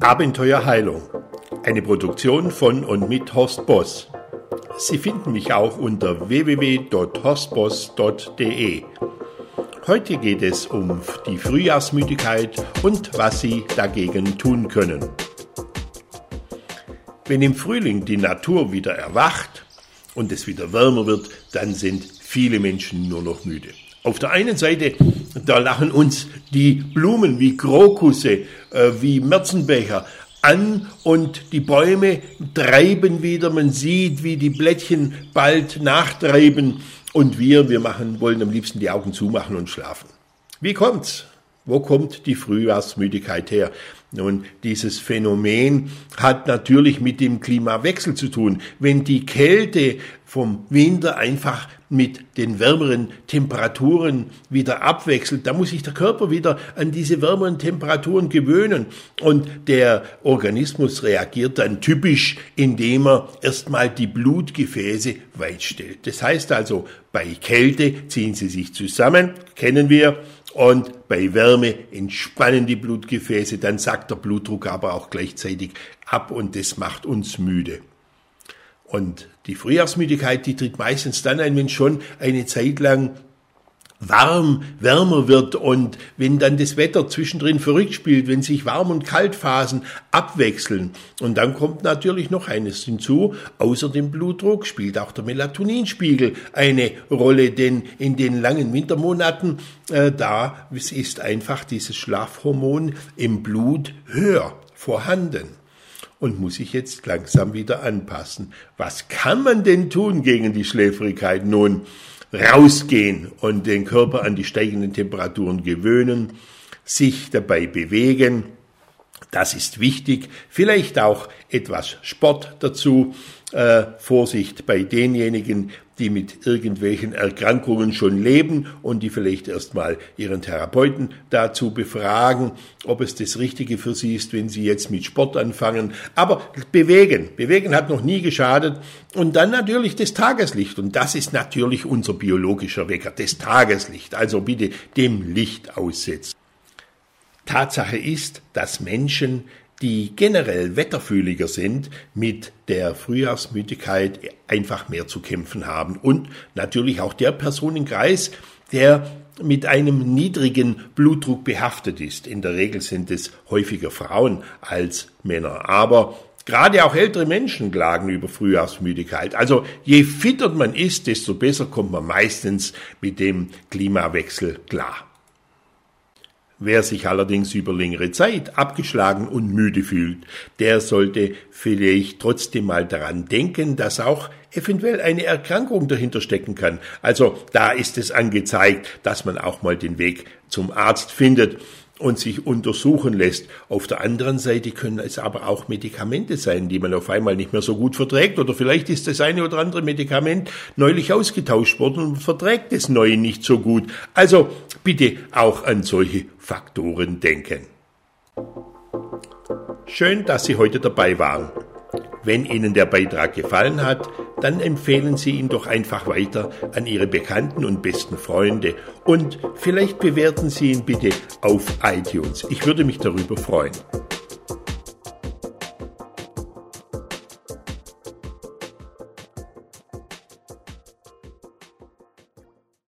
Abenteuerheilung. Eine Produktion von und mit Horst Boss. Sie finden mich auch unter www.horstboss.de. Heute geht es um die Frühjahrsmüdigkeit und was Sie dagegen tun können. Wenn im Frühling die Natur wieder erwacht und es wieder wärmer wird, dann sind viele Menschen nur noch müde. Auf der einen Seite, da lachen uns die Blumen wie Krokusse, äh, wie Märzenbecher an und die Bäume treiben wieder. Man sieht, wie die Blättchen bald nachtreiben und wir, wir machen, wollen am liebsten die Augen zumachen und schlafen. Wie kommt's? Wo kommt die Frühjahrsmüdigkeit her? Nun, dieses Phänomen hat natürlich mit dem Klimawechsel zu tun. Wenn die Kälte vom Winter einfach mit den wärmeren Temperaturen wieder abwechselt, da muss sich der Körper wieder an diese wärmeren Temperaturen gewöhnen. Und der Organismus reagiert dann typisch, indem er erstmal die Blutgefäße weit stellt. Das heißt also, bei Kälte ziehen sie sich zusammen, kennen wir, und bei Wärme entspannen die Blutgefäße, dann sackt der Blutdruck aber auch gleichzeitig ab und das macht uns müde. Und die Frühjahrsmüdigkeit, die tritt meistens dann ein, wenn schon eine Zeit lang warm, wärmer wird und wenn dann das Wetter zwischendrin verrückt spielt, wenn sich Warm- und Kaltphasen abwechseln. Und dann kommt natürlich noch eines hinzu, außer dem Blutdruck spielt auch der Melatoninspiegel eine Rolle, denn in den langen Wintermonaten, äh, da ist einfach dieses Schlafhormon im Blut höher vorhanden und muss sich jetzt langsam wieder anpassen. Was kann man denn tun gegen die Schläfrigkeit? Nun, rausgehen und den Körper an die steigenden Temperaturen gewöhnen, sich dabei bewegen, das ist wichtig. Vielleicht auch etwas Sport dazu. Äh, Vorsicht bei denjenigen, die mit irgendwelchen Erkrankungen schon leben und die vielleicht erstmal ihren Therapeuten dazu befragen, ob es das Richtige für sie ist, wenn sie jetzt mit Sport anfangen. Aber bewegen. Bewegen hat noch nie geschadet. Und dann natürlich das Tageslicht. Und das ist natürlich unser biologischer Wecker. Das Tageslicht. Also bitte dem Licht aussetzen. Tatsache ist, dass Menschen, die generell wetterfühliger sind, mit der Frühjahrsmüdigkeit einfach mehr zu kämpfen haben. Und natürlich auch der Personenkreis, der mit einem niedrigen Blutdruck behaftet ist. In der Regel sind es häufiger Frauen als Männer. Aber Gerade auch ältere Menschen klagen über Frühjahrsmüdigkeit. Also je fitter man ist, desto besser kommt man meistens mit dem Klimawechsel klar. Wer sich allerdings über längere Zeit abgeschlagen und müde fühlt, der sollte vielleicht trotzdem mal daran denken, dass auch eventuell eine Erkrankung dahinter stecken kann. Also da ist es angezeigt, dass man auch mal den Weg zum Arzt findet und sich untersuchen lässt. Auf der anderen Seite können es aber auch Medikamente sein, die man auf einmal nicht mehr so gut verträgt. Oder vielleicht ist das eine oder andere Medikament neulich ausgetauscht worden und verträgt das neue nicht so gut. Also bitte auch an solche Faktoren denken. Schön, dass Sie heute dabei waren. Wenn Ihnen der Beitrag gefallen hat, dann empfehlen Sie ihn doch einfach weiter an Ihre Bekannten und besten Freunde und vielleicht bewerten Sie ihn bitte auf iTunes. Ich würde mich darüber freuen.